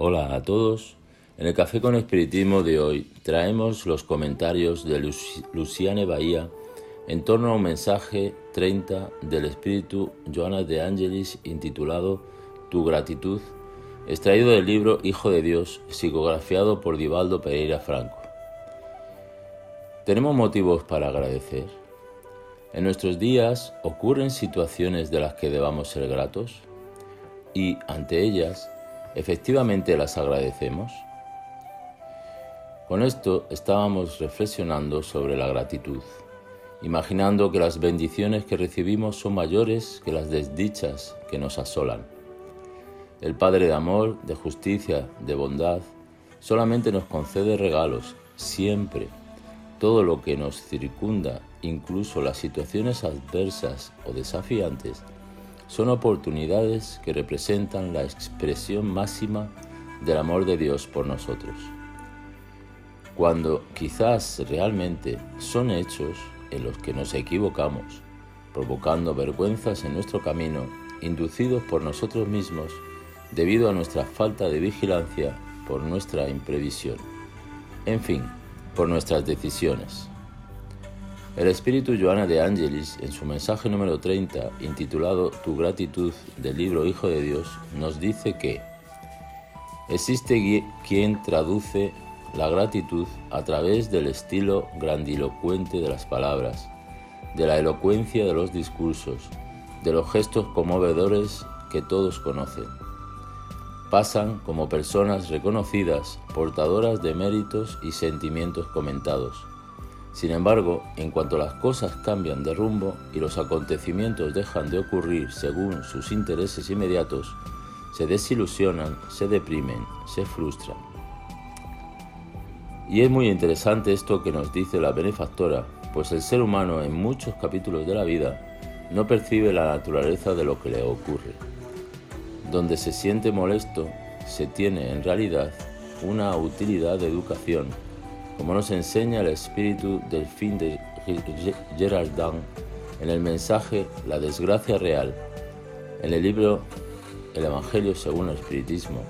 Hola a todos. En el Café con Espiritismo de hoy traemos los comentarios de Luciane Bahía en torno a un mensaje 30 del Espíritu Joana de Angelis intitulado Tu gratitud, extraído del libro Hijo de Dios, psicografiado por Divaldo Pereira Franco. ¿Tenemos motivos para agradecer? En nuestros días ocurren situaciones de las que debamos ser gratos y ante ellas efectivamente las agradecemos. Con esto estábamos reflexionando sobre la gratitud, imaginando que las bendiciones que recibimos son mayores que las desdichas que nos asolan. El Padre de amor, de justicia, de bondad, solamente nos concede regalos, siempre. Todo lo que nos circunda incluso las situaciones adversas o desafiantes, son oportunidades que representan la expresión máxima del amor de Dios por nosotros. Cuando quizás realmente son hechos en los que nos equivocamos, provocando vergüenzas en nuestro camino, inducidos por nosotros mismos debido a nuestra falta de vigilancia, por nuestra imprevisión, en fin, por nuestras decisiones. El espíritu Joana de Angelis, en su mensaje número 30, intitulado Tu gratitud del libro Hijo de Dios, nos dice que existe quien traduce la gratitud a través del estilo grandilocuente de las palabras, de la elocuencia de los discursos, de los gestos conmovedores que todos conocen. Pasan como personas reconocidas, portadoras de méritos y sentimientos comentados sin embargo, en cuanto las cosas cambian de rumbo y los acontecimientos dejan de ocurrir según sus intereses inmediatos, se desilusionan, se deprimen, se frustran. Y es muy interesante esto que nos dice la benefactora, pues el ser humano en muchos capítulos de la vida no percibe la naturaleza de lo que le ocurre. Donde se siente molesto, se tiene en realidad una utilidad de educación como nos enseña el espíritu del fin de Gerard Dunn en el mensaje La desgracia real, en el libro El Evangelio según el Espiritismo,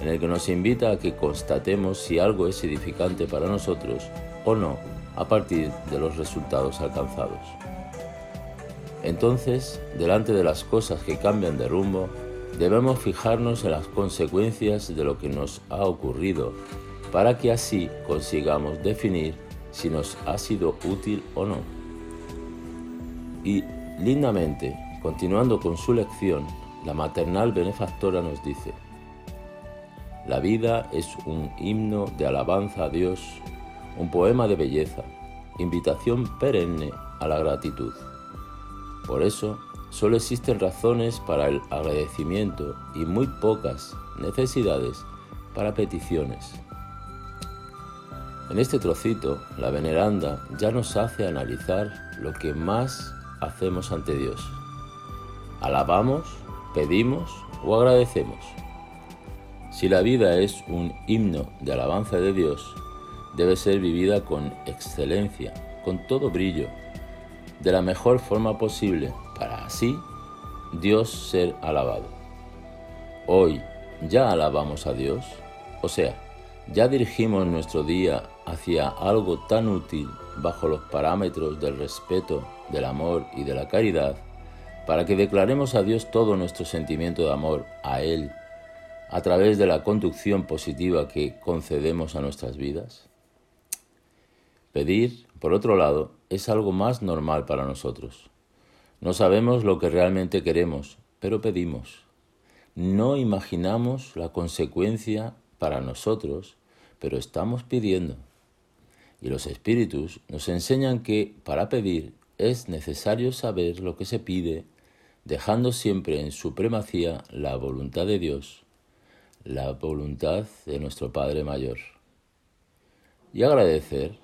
en el que nos invita a que constatemos si algo es edificante para nosotros o no a partir de los resultados alcanzados. Entonces, delante de las cosas que cambian de rumbo, debemos fijarnos en las consecuencias de lo que nos ha ocurrido para que así consigamos definir si nos ha sido útil o no. Y lindamente, continuando con su lección, la maternal benefactora nos dice, la vida es un himno de alabanza a Dios, un poema de belleza, invitación perenne a la gratitud. Por eso, solo existen razones para el agradecimiento y muy pocas necesidades para peticiones. En este trocito, la veneranda ya nos hace analizar lo que más hacemos ante Dios. Alabamos, pedimos o agradecemos. Si la vida es un himno de alabanza de Dios, debe ser vivida con excelencia, con todo brillo, de la mejor forma posible, para así Dios ser alabado. Hoy ya alabamos a Dios, o sea, ya dirigimos nuestro día hacia algo tan útil bajo los parámetros del respeto, del amor y de la caridad, para que declaremos a Dios todo nuestro sentimiento de amor a Él a través de la conducción positiva que concedemos a nuestras vidas? Pedir, por otro lado, es algo más normal para nosotros. No sabemos lo que realmente queremos, pero pedimos. No imaginamos la consecuencia para nosotros pero estamos pidiendo. Y los espíritus nos enseñan que para pedir es necesario saber lo que se pide, dejando siempre en supremacía la voluntad de Dios, la voluntad de nuestro Padre Mayor. Y agradecer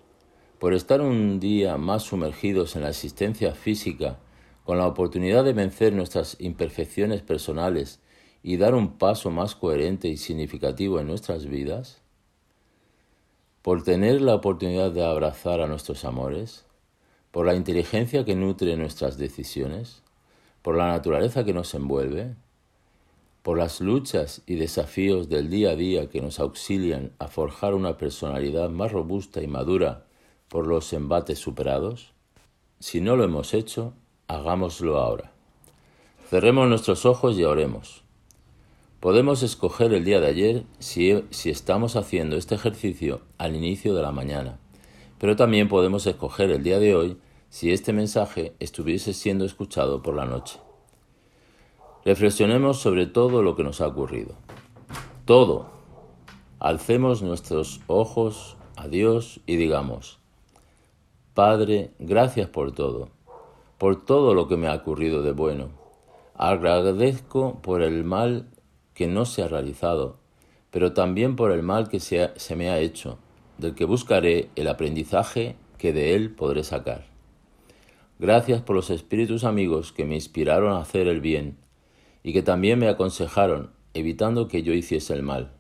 por estar un día más sumergidos en la existencia física, con la oportunidad de vencer nuestras imperfecciones personales y dar un paso más coherente y significativo en nuestras vidas, por tener la oportunidad de abrazar a nuestros amores, por la inteligencia que nutre nuestras decisiones, por la naturaleza que nos envuelve, por las luchas y desafíos del día a día que nos auxilian a forjar una personalidad más robusta y madura por los embates superados? Si no lo hemos hecho, hagámoslo ahora. Cerremos nuestros ojos y oremos. Podemos escoger el día de ayer si, estamos haciendo este ejercicio al inicio de la mañana, pero también podemos escoger el día de hoy si este mensaje estuviese siendo escuchado por la noche. Reflexionemos sobre todo lo que nos ha ocurrido. Todo. Alcemos nuestros ojos a Dios y digamos, Padre, gracias por todo, por todo lo que me ha ocurrido de bueno. Agradezco por el mal que no se ha realizado, pero también por el mal que se, me ha hecho, del que buscaré el aprendizaje que de él podré sacar. Gracias por los espíritus amigos que me inspiraron a hacer el bien y que también me aconsejaron, evitando que yo hiciese el mal.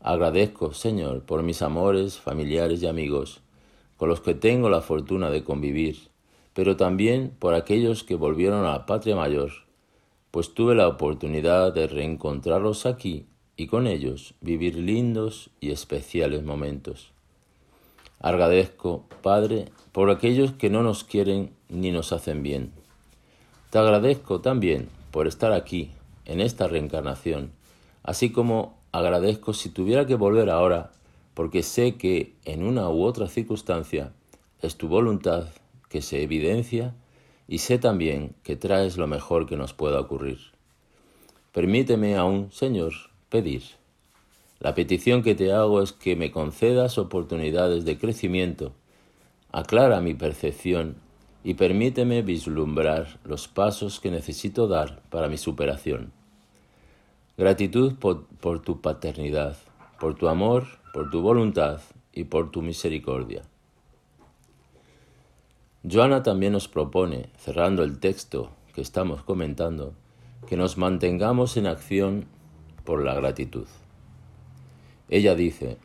Agradezco, Señor, por mis amores, familiares y amigos, con los que tengo la fortuna de convivir, pero también por aquellos que volvieron a la patria mayor, pues tuve la oportunidad de reencontrarlos aquí y con ellos vivir lindos y especiales momentos. Agradezco, Padre, por aquellos que no nos quieren ni nos hacen bien. Te agradezco también por estar aquí, en esta reencarnación, así como agradezco si tuviera que volver ahora, porque sé que en una u otra circunstancia es tu voluntad que se evidencia y sé también que traes lo mejor que nos pueda ocurrir. Permíteme aún, Señor, pedir. La petición que te hago es que me concedas oportunidades de crecimiento, aclara mi percepción y permíteme vislumbrar los pasos que necesito dar para mi superación. Gratitud por, tu paternidad, por tu amor, por tu voluntad y por tu misericordia. Joana también nos propone, cerrando el texto que estamos comentando, que nos mantengamos en acción por la gratitud. Ella dice,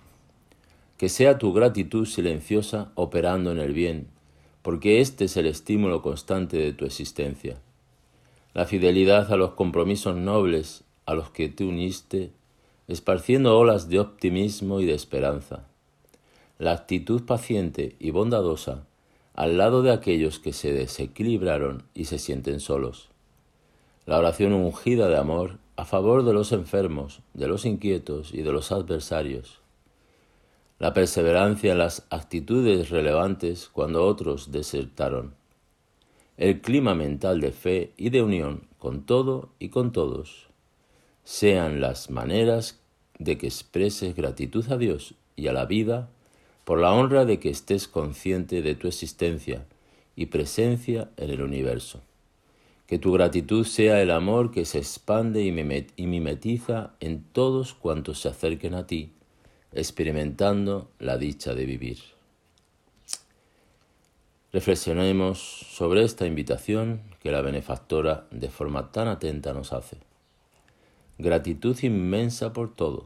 que sea tu gratitud silenciosa operando en el bien, porque este es el estímulo constante de tu existencia. La fidelidad a los compromisos nobles a los que te uniste, esparciendo olas de optimismo y de esperanza. La actitud paciente y bondadosa al lado de aquellos que se desequilibraron y se sienten solos. La oración ungida de amor a favor de los enfermos, de los inquietos y de los adversarios. La perseverancia en las actitudes relevantes cuando otros desertaron, el clima mental de fe y de unión con todo y con todos, sean las maneras de que expreses gratitud a Dios y a la vida por la honra de que estés consciente de tu existencia y presencia en el universo. Que tu gratitud sea el amor que se expande y mimetiza en todos cuantos se acerquen a ti experimentando la dicha de vivir. Reflexionemos sobre esta invitación que la benefactora de forma tan atenta nos hace. Gratitud inmensa por todo.